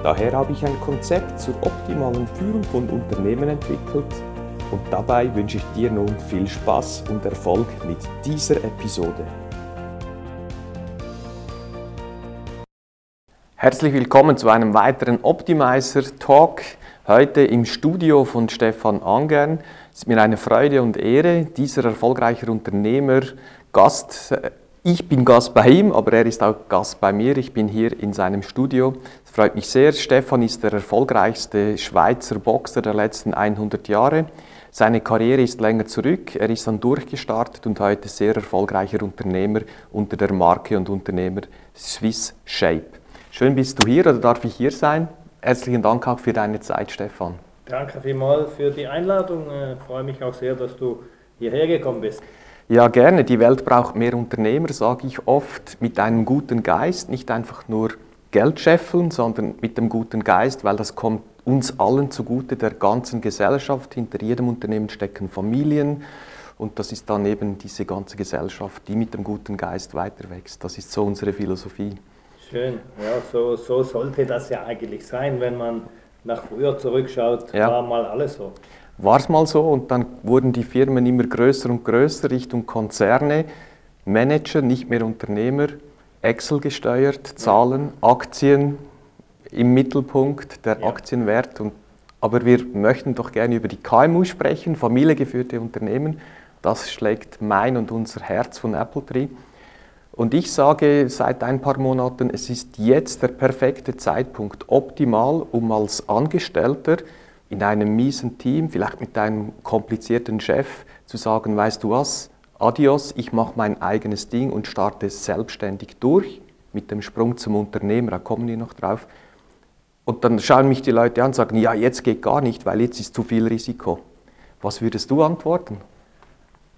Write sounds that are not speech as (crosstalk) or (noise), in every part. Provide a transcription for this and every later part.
Daher habe ich ein Konzept zur optimalen Führung von Unternehmen entwickelt und dabei wünsche ich dir nun viel Spaß und Erfolg mit dieser Episode. Herzlich willkommen zu einem weiteren Optimizer Talk. Heute im Studio von Stefan Angern. Es ist mir eine Freude und Ehre, dieser erfolgreiche Unternehmer Gast ich bin Gast bei ihm, aber er ist auch Gast bei mir. Ich bin hier in seinem Studio. Es freut mich sehr. Stefan ist der erfolgreichste Schweizer Boxer der letzten 100 Jahre. Seine Karriere ist länger zurück. Er ist dann durchgestartet und heute sehr erfolgreicher Unternehmer unter der Marke und Unternehmer Swiss Shape. Schön bist du hier oder darf ich hier sein? Herzlichen Dank auch für deine Zeit, Stefan. Danke vielmals für die Einladung. Ich äh, freue mich auch sehr, dass du hierher gekommen bist. Ja, gerne. Die Welt braucht mehr Unternehmer, sage ich oft, mit einem guten Geist, nicht einfach nur Geld scheffeln, sondern mit dem guten Geist, weil das kommt uns allen zugute, der ganzen Gesellschaft. Hinter jedem Unternehmen stecken Familien und das ist dann eben diese ganze Gesellschaft, die mit dem guten Geist weiter wächst. Das ist so unsere Philosophie. Schön, ja, so, so sollte das ja eigentlich sein, wenn man nach früher zurückschaut, ja. war mal alles so war es mal so und dann wurden die Firmen immer größer und größer Richtung Konzerne, Manager, nicht mehr Unternehmer, Excel gesteuert, Zahlen, Aktien im Mittelpunkt, der ja. Aktienwert. Und, aber wir möchten doch gerne über die KMU sprechen, familiengeführte Unternehmen. Das schlägt mein und unser Herz von Apple Tree. Und ich sage seit ein paar Monaten, es ist jetzt der perfekte Zeitpunkt, optimal, um als Angestellter in einem miesen Team, vielleicht mit einem komplizierten Chef, zu sagen, weißt du was, adios, ich mache mein eigenes Ding und starte selbstständig durch mit dem Sprung zum Unternehmer, da kommen wir noch drauf. Und dann schauen mich die Leute an und sagen, ja, jetzt geht gar nicht, weil jetzt ist zu viel Risiko. Was würdest du antworten?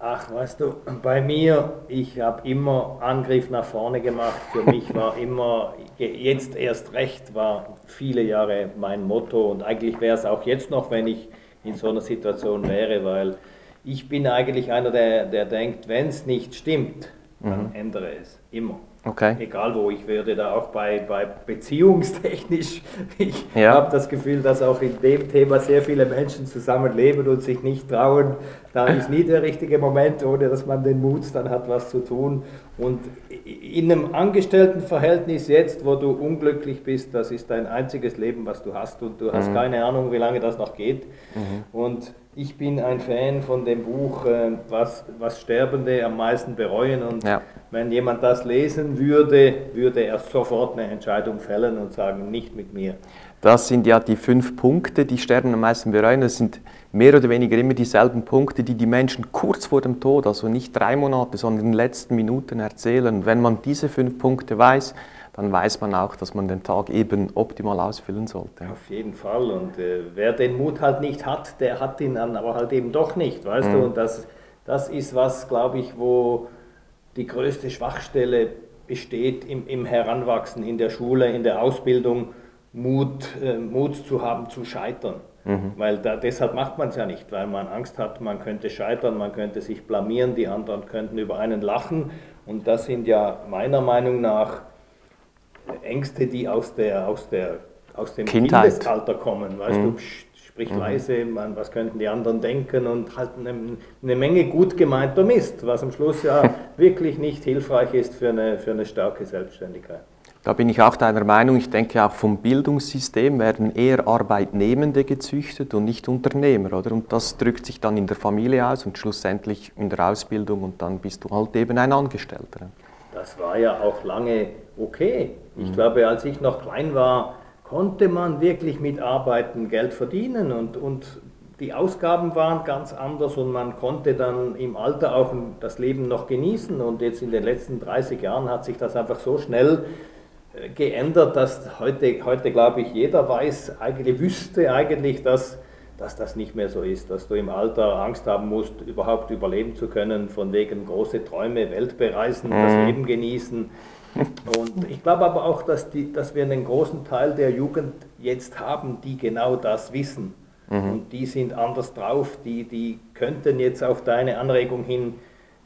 Ach, weißt du, bei mir, ich habe immer Angriff nach vorne gemacht. Für mich war immer, jetzt erst recht, war viele Jahre mein Motto und eigentlich wäre es auch jetzt noch, wenn ich in so einer Situation wäre, weil ich bin eigentlich einer, der, der denkt, wenn es nicht stimmt, dann mhm. ändere es. Immer. Okay. Egal wo, ich werde da auch bei, bei beziehungstechnisch, (laughs) ich ja. habe das Gefühl, dass auch in dem Thema sehr viele Menschen zusammenleben und sich nicht trauen. Da ist nie der richtige Moment, ohne dass man den Mut dann hat, was zu tun. Und in einem Angestelltenverhältnis jetzt, wo du unglücklich bist, das ist dein einziges Leben, was du hast und du hast mhm. keine Ahnung, wie lange das noch geht. Mhm. Und ich bin ein Fan von dem Buch, äh, was, was Sterbende am meisten bereuen. Und ja. wenn jemand das lesen würde, würde er sofort eine Entscheidung fällen und sagen, nicht mit mir. Das sind ja die fünf Punkte, die Sterben am meisten bereuen. Das sind mehr oder weniger immer dieselben Punkte, die die Menschen kurz vor dem Tod, also nicht drei Monate, sondern in den letzten Minuten erzählen. Wenn man diese fünf Punkte weiß, dann weiß man auch, dass man den Tag eben optimal ausfüllen sollte. Auf jeden Fall. Und äh, wer den Mut halt nicht hat, der hat ihn dann aber halt eben doch nicht, weißt mhm. du? Und das, das ist was, glaube ich, wo die größte Schwachstelle besteht im, im Heranwachsen, in der Schule, in der Ausbildung, Mut, äh, Mut zu haben, zu scheitern. Mhm. Weil da, deshalb macht man es ja nicht, weil man Angst hat, man könnte scheitern, man könnte sich blamieren, die anderen könnten über einen lachen. Und das sind ja meiner Meinung nach Ängste, die aus, der, aus, der, aus dem Kindheit. Kindesalter kommen. Weißt mhm. du, psch, sprich mhm. leise, man, was könnten die anderen denken und halt eine, eine, Menge gut gemeinter Mist, was am Schluss ja (laughs) wirklich nicht hilfreich ist für eine, für eine starke Selbstständigkeit. Da bin ich auch deiner Meinung. Ich denke auch vom Bildungssystem werden eher Arbeitnehmende gezüchtet und nicht Unternehmer, oder? Und das drückt sich dann in der Familie aus und schlussendlich in der Ausbildung und dann bist du halt eben ein Angestellter das war ja auch lange okay. Ich mhm. glaube, als ich noch klein war, konnte man wirklich mit Arbeiten Geld verdienen und, und die Ausgaben waren ganz anders und man konnte dann im Alter auch das Leben noch genießen. Und jetzt in den letzten 30 Jahren hat sich das einfach so schnell geändert, dass heute, heute glaube ich, jeder weiß, eigentlich wüsste eigentlich, dass, dass das nicht mehr so ist, dass du im Alter Angst haben musst, überhaupt überleben zu können, von wegen große Träume, Welt bereisen, mhm. das Leben genießen. Und ich glaube aber auch, dass, die, dass wir einen großen Teil der Jugend jetzt haben, die genau das wissen. Mhm. Und die sind anders drauf, die, die könnten jetzt auf deine Anregung hin,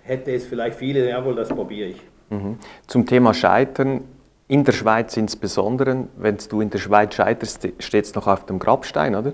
hätte es vielleicht viele, jawohl, das probiere ich. Mhm. Zum Thema Scheitern, in der Schweiz insbesondere, wenn du in der Schweiz scheiterst, steht es noch auf dem Grabstein, oder?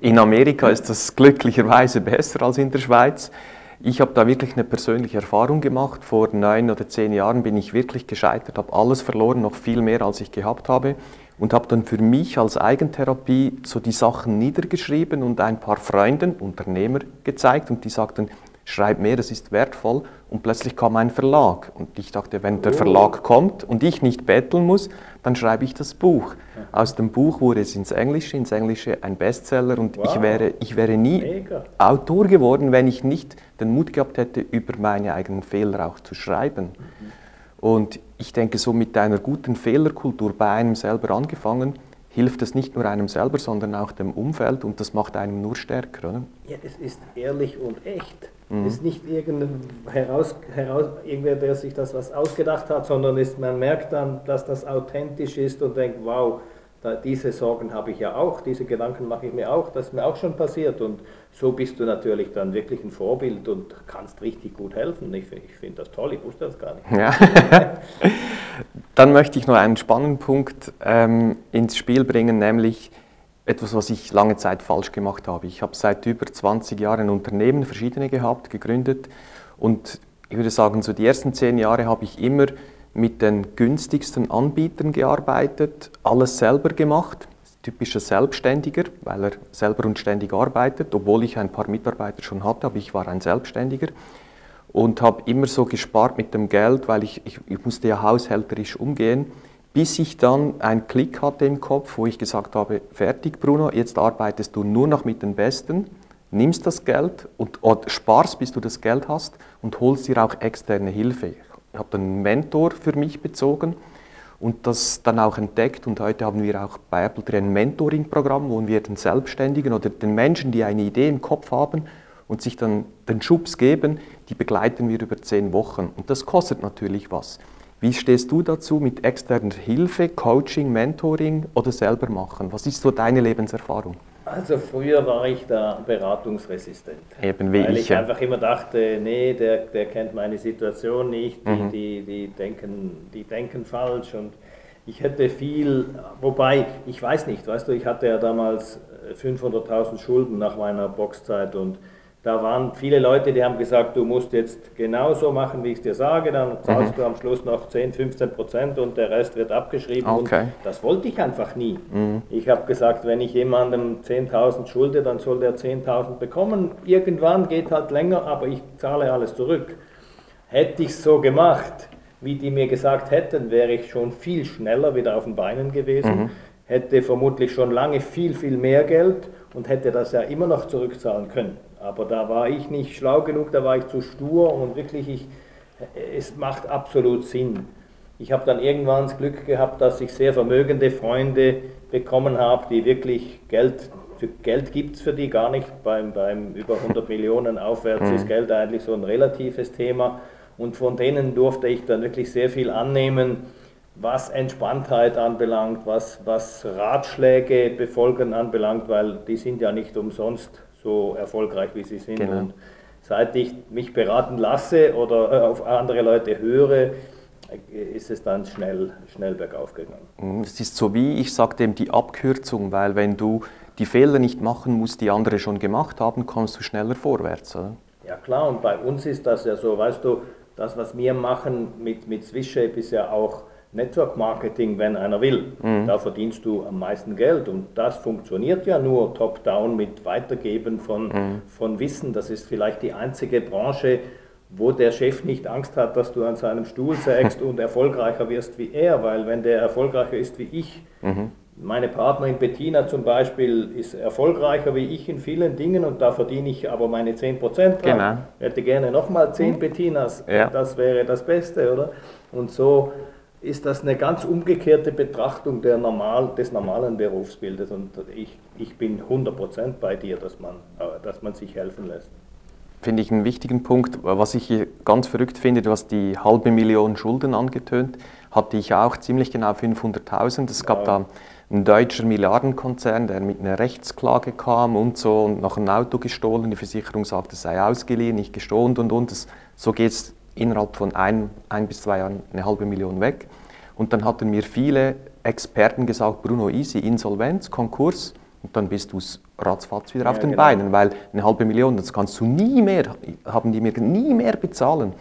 In Amerika ist das glücklicherweise besser als in der Schweiz. Ich habe da wirklich eine persönliche Erfahrung gemacht. Vor neun oder zehn Jahren bin ich wirklich gescheitert, habe alles verloren, noch viel mehr als ich gehabt habe und habe dann für mich als Eigentherapie so die Sachen niedergeschrieben und ein paar Freunden, Unternehmer gezeigt und die sagten, schreib mehr, das ist wertvoll. Und plötzlich kam ein Verlag. Und ich dachte, wenn der Verlag kommt und ich nicht betteln muss, dann schreibe ich das Buch. Aus dem Buch wurde es ins Englische, ins Englische ein Bestseller. Und wow. ich, wäre, ich wäre nie Mega. Autor geworden, wenn ich nicht den Mut gehabt hätte, über meine eigenen Fehler auch zu schreiben. Mhm. Und ich denke, so mit einer guten Fehlerkultur bei einem selber angefangen, hilft es nicht nur einem selber, sondern auch dem Umfeld und das macht einen nur stärker. Oder? Ja, es ist ehrlich und echt. Mhm. Es ist nicht irgendein heraus, heraus, irgendwer, der sich das was ausgedacht hat, sondern ist, man merkt dann, dass das authentisch ist und denkt, wow, da, diese Sorgen habe ich ja auch, diese Gedanken mache ich mir auch, das ist mir auch schon passiert. Und so bist du natürlich dann wirklich ein Vorbild und kannst richtig gut helfen. Ich, ich finde das toll, ich wusste das gar nicht. Ja. (laughs) dann möchte ich noch einen spannenden Punkt ähm, ins Spiel bringen, nämlich etwas, was ich lange Zeit falsch gemacht habe. Ich habe seit über 20 Jahren Unternehmen, verschiedene gehabt, gegründet und ich würde sagen, so die ersten zehn Jahre habe ich immer mit den günstigsten Anbietern gearbeitet, alles selber gemacht. Typischer Selbstständiger, weil er selber und ständig arbeitet, obwohl ich ein paar Mitarbeiter schon hatte, aber ich war ein Selbstständiger und habe immer so gespart mit dem Geld, weil ich, ich, ich musste ja haushälterisch umgehen, bis ich dann einen Klick hatte im Kopf, wo ich gesagt habe, fertig Bruno, jetzt arbeitest du nur noch mit den Besten, nimmst das Geld und sparst, bis du das Geld hast und holst dir auch externe Hilfe. Ich habe einen Mentor für mich bezogen und das dann auch entdeckt. Und heute haben wir auch bei Apple ein Mentoring-Programm, wo wir den Selbstständigen oder den Menschen, die eine Idee im Kopf haben und sich dann den Schubs geben, die begleiten wir über zehn Wochen. Und das kostet natürlich was. Wie stehst du dazu mit externer Hilfe, Coaching, Mentoring oder selber machen? Was ist so deine Lebenserfahrung? Also früher war ich da beratungsresistent. Eben wie weil ich. ich einfach immer dachte, nee, der, der kennt meine Situation nicht, die, mhm. die, die, denken, die denken falsch und ich hätte viel, wobei, ich weiß nicht, weißt du, ich hatte ja damals 500.000 Schulden nach meiner Boxzeit und da waren viele Leute, die haben gesagt, du musst jetzt genauso machen, wie ich es dir sage, dann zahlst mhm. du am Schluss noch 10, 15 Prozent und der Rest wird abgeschrieben. Okay. Das wollte ich einfach nie. Mhm. Ich habe gesagt, wenn ich jemandem 10.000 schulde, dann soll der 10.000 bekommen. Irgendwann geht halt länger, aber ich zahle alles zurück. Hätte ich es so gemacht, wie die mir gesagt hätten, wäre ich schon viel schneller wieder auf den Beinen gewesen, mhm. hätte vermutlich schon lange viel, viel mehr Geld und hätte das ja immer noch zurückzahlen können. Aber da war ich nicht schlau genug, da war ich zu stur und wirklich, ich, es macht absolut Sinn. Ich habe dann irgendwann das Glück gehabt, dass ich sehr vermögende Freunde bekommen habe, die wirklich Geld, Geld gibt es für die gar nicht. Beim, beim über 100 Millionen aufwärts ist mhm. Geld eigentlich so ein relatives Thema. Und von denen durfte ich dann wirklich sehr viel annehmen, was Entspanntheit anbelangt, was, was Ratschläge befolgen anbelangt, weil die sind ja nicht umsonst so erfolgreich, wie sie sind. Genau. Und seit ich mich beraten lasse oder äh, auf andere Leute höre, ist es dann schnell, schnell bergauf gegangen. Mhm, es ist so wie, ich sage dem, die Abkürzung, weil wenn du die Fehler nicht machen musst, die andere schon gemacht haben, kommst du schneller vorwärts. Oder? Ja klar, und bei uns ist das ja so, weißt du, das, was wir machen mit, mit Swishape ist ja auch Network Marketing, wenn einer will. Mhm. Da verdienst du am meisten Geld und das funktioniert ja nur top-down mit Weitergeben von, mhm. von Wissen. Das ist vielleicht die einzige Branche, wo der Chef nicht Angst hat, dass du an seinem Stuhl sägst (laughs) und erfolgreicher wirst wie er, weil wenn der erfolgreicher ist wie ich, mhm. meine Partnerin Bettina zum Beispiel ist erfolgreicher wie ich in vielen Dingen und da verdiene ich aber meine 10% dran. Genau. Ich hätte gerne nochmal 10 mhm. Bettinas, ja. das wäre das Beste, oder? Und so ist das eine ganz umgekehrte Betrachtung der normal, des normalen Berufsbildes. Und ich, ich bin 100% bei dir, dass man, äh, dass man sich helfen lässt. Finde ich einen wichtigen Punkt. Was ich hier ganz verrückt finde, du hast die halbe Million Schulden angetönt, hatte ich auch ziemlich genau 500.000. Es gab ja. da ein deutscher Milliardenkonzern, der mit einer Rechtsklage kam und so und nach einem Auto gestohlen. Die Versicherung sagt, es sei ausgeliehen, nicht gestohlen und und. Das, so geht es innerhalb von ein, ein bis zwei Jahren eine halbe Million weg. Und dann hatten mir viele Experten gesagt, Bruno, easy, Insolvenz, Konkurs, und dann bist du ratzfatz wieder ja, auf den genau. Beinen, weil eine halbe Million, das kannst du nie mehr, haben die mir nie mehr bezahlen.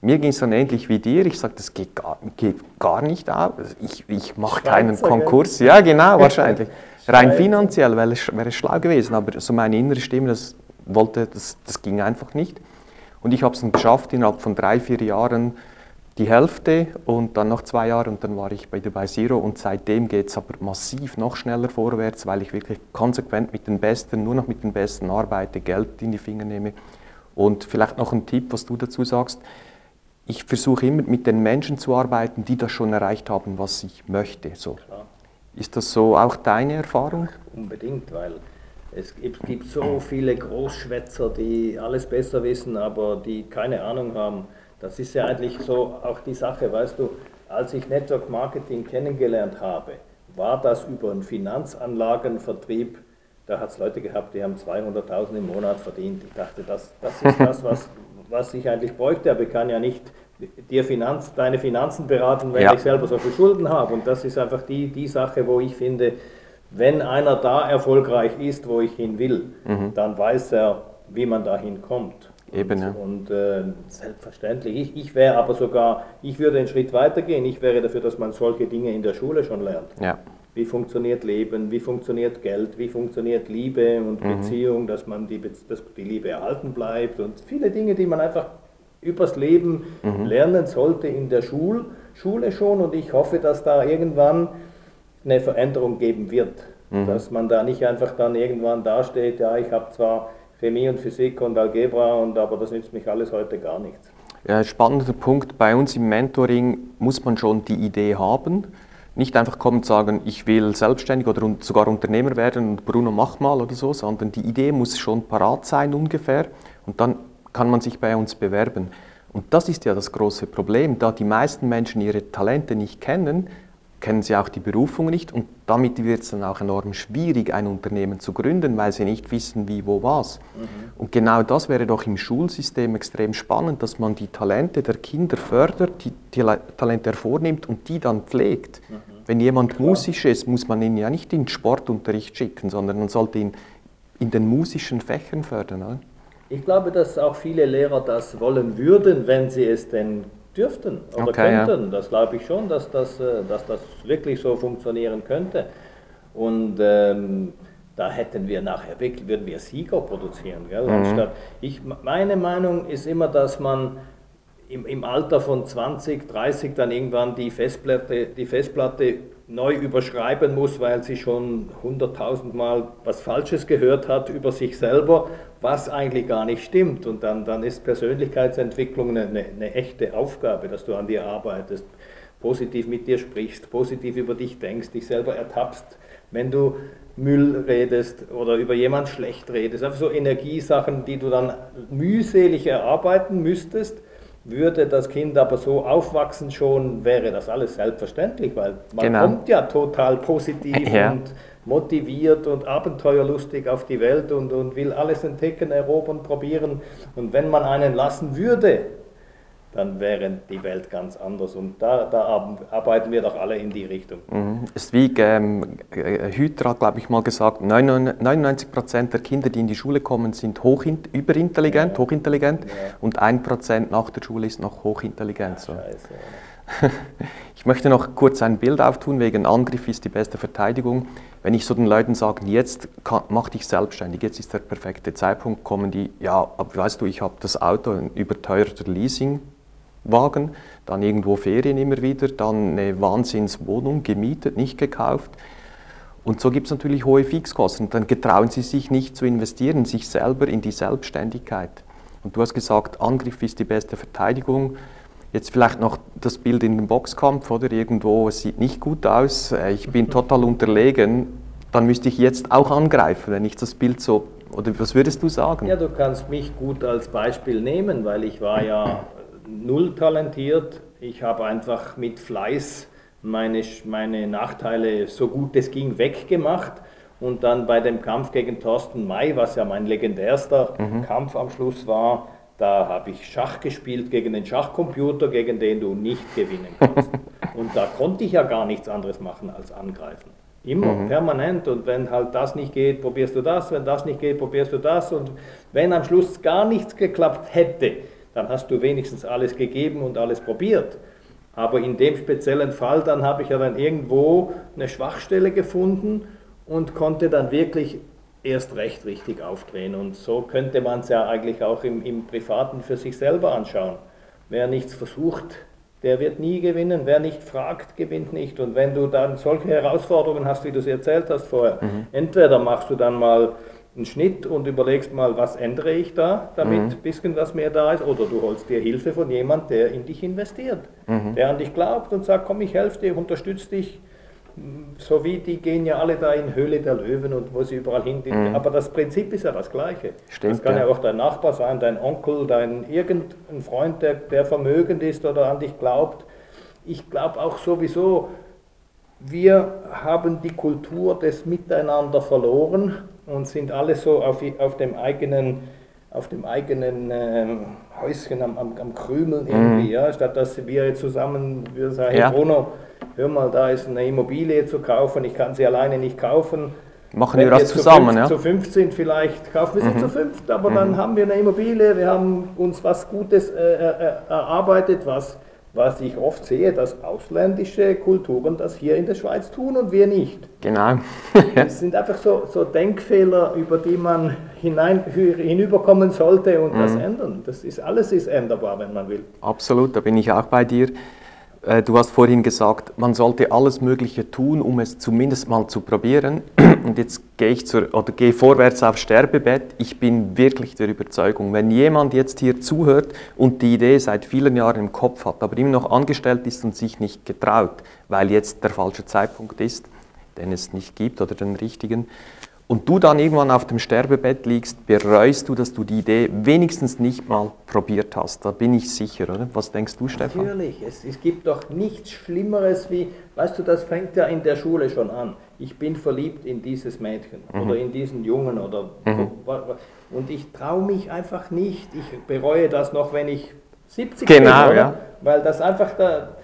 Mir ging es dann ähnlich wie dir. Ich sagte, das geht gar, geht gar nicht aus. Ich, ich mache keinen Konkurs. Ja, genau, (laughs) wahrscheinlich. Rein finanziell wäre es schlau gewesen, aber so meine innere Stimme, das wollte, das, das ging einfach nicht. Und ich habe es dann geschafft, innerhalb von drei, vier Jahren die Hälfte und dann noch zwei Jahre und dann war ich bei Dubai Zero und seitdem geht es aber massiv noch schneller vorwärts, weil ich wirklich konsequent mit den Besten, nur noch mit den Besten arbeite, Geld in die Finger nehme. Und vielleicht noch ein Tipp, was du dazu sagst. Ich versuche immer mit den Menschen zu arbeiten, die das schon erreicht haben, was ich möchte. So. Ist das so auch deine Erfahrung? Unbedingt, weil es gibt so viele Großschwätzer, die alles besser wissen, aber die keine Ahnung haben. Das ist ja eigentlich so auch die Sache, weißt du, als ich Network Marketing kennengelernt habe, war das über einen Finanzanlagenvertrieb, da hat es Leute gehabt, die haben 200.000 im Monat verdient. Ich dachte, das, das ist das, was, was ich eigentlich bräuchte, aber ich kann ja nicht dir Finanz, deine Finanzen beraten, wenn ja. ich selber so viel Schulden habe. Und das ist einfach die, die Sache, wo ich finde, wenn einer da erfolgreich ist, wo ich hin will, mhm. dann weiß er, wie man da hinkommt. Eben, ja. Und äh, selbstverständlich, ich, ich wäre aber sogar, ich würde einen Schritt weiter gehen, ich wäre dafür, dass man solche Dinge in der Schule schon lernt. Ja. Wie funktioniert Leben, wie funktioniert Geld, wie funktioniert Liebe und mhm. Beziehung, dass man die, dass die Liebe erhalten bleibt und viele Dinge, die man einfach übers Leben mhm. lernen sollte in der Schul, Schule schon und ich hoffe, dass da irgendwann eine Veränderung geben wird. Mhm. Dass man da nicht einfach dann irgendwann dasteht, ja, ich habe zwar Chemie und Physik und Algebra, und, aber das nützt mich alles heute gar nichts. Ja, spannender Punkt. Bei uns im Mentoring muss man schon die Idee haben. Nicht einfach kommen und sagen, ich will selbstständig oder sogar Unternehmer werden und Bruno mach mal oder so, sondern die Idee muss schon parat sein ungefähr und dann kann man sich bei uns bewerben. Und das ist ja das große Problem, da die meisten Menschen ihre Talente nicht kennen, kennen sie auch die Berufung nicht und damit wird es dann auch enorm schwierig, ein Unternehmen zu gründen, weil sie nicht wissen, wie, wo, was. Mhm. Und genau das wäre doch im Schulsystem extrem spannend, dass man die Talente der Kinder fördert, die, die Talente hervornimmt und die dann pflegt. Mhm. Wenn jemand Klar. musisch ist, muss man ihn ja nicht in den Sportunterricht schicken, sondern man sollte ihn in den musischen Fächern fördern. Oder? Ich glaube, dass auch viele Lehrer das wollen würden, wenn sie es denn dürften oder okay, könnten. Ja. Das glaube ich schon, dass das, äh, dass das wirklich so funktionieren könnte. Und ähm, da hätten wir nachher wirklich, würden wir Sieger produzieren. Gell? Mhm. Anstatt, ich, meine Meinung ist immer, dass man im, im Alter von 20, 30 dann irgendwann die Festplatte, die Festplatte neu überschreiben muss, weil sie schon hunderttausend Mal was Falsches gehört hat über sich selber, was eigentlich gar nicht stimmt. Und dann, dann ist Persönlichkeitsentwicklung eine, eine, eine echte Aufgabe, dass du an dir arbeitest, positiv mit dir sprichst, positiv über dich denkst, dich selber ertappst, wenn du Müll redest oder über jemand schlecht redest. Einfach so Energiesachen, die du dann mühselig erarbeiten müsstest würde das Kind aber so aufwachsen schon, wäre das alles selbstverständlich, weil man genau. kommt ja total positiv ja. und motiviert und abenteuerlustig auf die Welt und, und will alles entdecken, erobern, probieren. Und wenn man einen lassen würde, dann wäre die Welt ganz anders. Und da, da arbeiten wir doch alle in die Richtung. Mhm. Ist wie ähm, Hüter hat, glaube ich, mal gesagt, 99 Prozent der Kinder, die in die Schule kommen, sind hoch, überintelligent, ja. hochintelligent ja. und 1 Prozent nach der Schule ist noch hochintelligent. So. (laughs) Ich möchte noch kurz ein Bild auftun, wegen Angriff ist die beste Verteidigung. Wenn ich so den Leuten sage, jetzt kann, mach dich selbstständig, jetzt ist der perfekte Zeitpunkt, kommen die, ja, aber weißt du, ich habe das Auto, ein überteuerter Leasing, Wagen, dann irgendwo Ferien immer wieder, dann eine Wahnsinnswohnung gemietet, nicht gekauft. Und so gibt es natürlich hohe Fixkosten. Dann getrauen sie sich nicht zu investieren, sich selber in die Selbstständigkeit. Und du hast gesagt, Angriff ist die beste Verteidigung. Jetzt vielleicht noch das Bild in dem Boxkampf oder irgendwo, es sieht nicht gut aus, äh, ich bin total unterlegen, dann müsste ich jetzt auch angreifen, wenn ich das Bild so, oder was würdest du sagen? Ja, du kannst mich gut als Beispiel nehmen, weil ich war ja null talentiert, ich habe einfach mit Fleiß meine, meine Nachteile so gut es ging weggemacht und dann bei dem Kampf gegen Thorsten May, was ja mein legendärster mhm. Kampf am Schluss war, da habe ich Schach gespielt gegen den Schachcomputer, gegen den du nicht gewinnen kannst. (laughs) und da konnte ich ja gar nichts anderes machen als angreifen. Immer, mhm. permanent. Und wenn halt das nicht geht, probierst du das. Wenn das nicht geht, probierst du das. Und wenn am Schluss gar nichts geklappt hätte, dann hast du wenigstens alles gegeben und alles probiert. Aber in dem speziellen Fall, dann habe ich ja dann irgendwo eine Schwachstelle gefunden und konnte dann wirklich erst recht richtig aufdrehen. Und so könnte man es ja eigentlich auch im, im Privaten für sich selber anschauen. Wer nichts versucht, der wird nie gewinnen. Wer nicht fragt, gewinnt nicht. Und wenn du dann solche Herausforderungen hast, wie du sie erzählt hast vorher, mhm. entweder machst du dann mal einen Schnitt und überlegst mal, was ändere ich da, damit mhm. ein bisschen was mehr da ist, oder du holst dir Hilfe von jemand, der in dich investiert, mhm. der an dich glaubt und sagt, komm, ich helfe dir, unterstütze dich, so wie die gehen ja alle da in Höhle der Löwen und wo sie überall hin. Mhm. Aber das Prinzip ist ja das gleiche. Stimmt, das kann ja. ja. auch dein Nachbar sein, dein Onkel, dein irgendein Freund, der, der vermögend ist oder an dich glaubt. Ich glaube auch sowieso, wir haben die Kultur des Miteinander verloren und sind alle so auf, auf dem eigenen, auf dem eigenen ähm, Häuschen am, am, am Krümeln irgendwie, mhm. ja, statt dass wir zusammen, wir sagen, ja. Bruno, hör mal, da ist eine Immobilie zu kaufen, ich kann sie alleine nicht kaufen. Machen wir das zusammen, zu ja? Zu fünf sind vielleicht, kaufen wir sie mhm. zu fünft, aber mhm. dann haben wir eine Immobilie, wir haben uns was Gutes äh, äh, äh, erarbeitet, was, was ich oft sehe, dass ausländische Kulturen das hier in der Schweiz tun und wir nicht. Genau. (laughs) das sind einfach so, so Denkfehler, über die man hinein, hinüberkommen sollte und mhm. das ändern. Das ist, alles ist änderbar, wenn man will. Absolut, da bin ich auch bei dir. Äh, du hast vorhin gesagt, man sollte alles Mögliche tun, um es zumindest mal zu probieren. (clears throat) Und jetzt gehe ich zur, oder gehe vorwärts aufs Sterbebett. Ich bin wirklich der Überzeugung, wenn jemand jetzt hier zuhört und die Idee seit vielen Jahren im Kopf hat, aber immer noch angestellt ist und sich nicht getraut, weil jetzt der falsche Zeitpunkt ist, den es nicht gibt oder den richtigen, und du dann irgendwann auf dem Sterbebett liegst, bereust du, dass du die Idee wenigstens nicht mal probiert hast. Da bin ich sicher, oder? Was denkst du, Stefan? Natürlich, es, es gibt doch nichts Schlimmeres wie, weißt du, das fängt ja in der Schule schon an. Ich bin verliebt in dieses Mädchen mhm. oder in diesen Jungen oder mhm. und ich traue mich einfach nicht. Ich bereue das noch, wenn ich 70 genau, bin, ja. weil das einfach da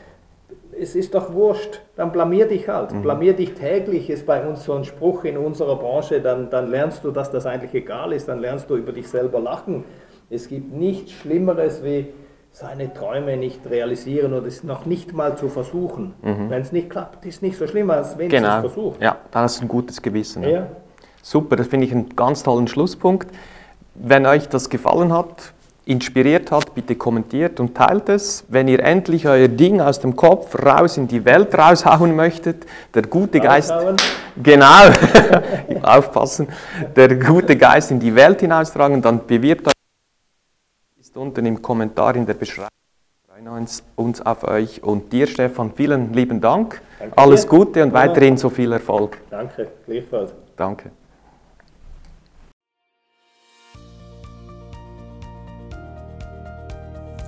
es ist doch wurscht, dann blamier dich halt. Mhm. Blamier dich täglich ist bei uns so ein Spruch in unserer Branche, dann, dann lernst du, dass das eigentlich egal ist, dann lernst du über dich selber lachen. Es gibt nichts Schlimmeres wie seine Träume nicht realisieren oder es noch nicht mal zu versuchen. Mhm. Wenn es nicht klappt, ist nicht so schlimm, als wenn genau. es versucht. Ja, dann hast du ein gutes Gewissen. Ja. Super, das finde ich einen ganz tollen Schlusspunkt. Wenn euch das gefallen hat, inspiriert hat, bitte kommentiert und teilt es. Wenn ihr endlich euer Ding aus dem Kopf raus in die Welt raushauen möchtet, der gute Geist, genau, (laughs) aufpassen, der gute Geist in die Welt hinaustragen, dann bewirbt euch, ist unten im Kommentar in der Beschreibung. Wir freuen uns, uns auf euch und dir, Stefan, vielen lieben Dank. Danke Alles dir. Gute und weiterhin so viel Erfolg. Danke, gleichfalls. Danke.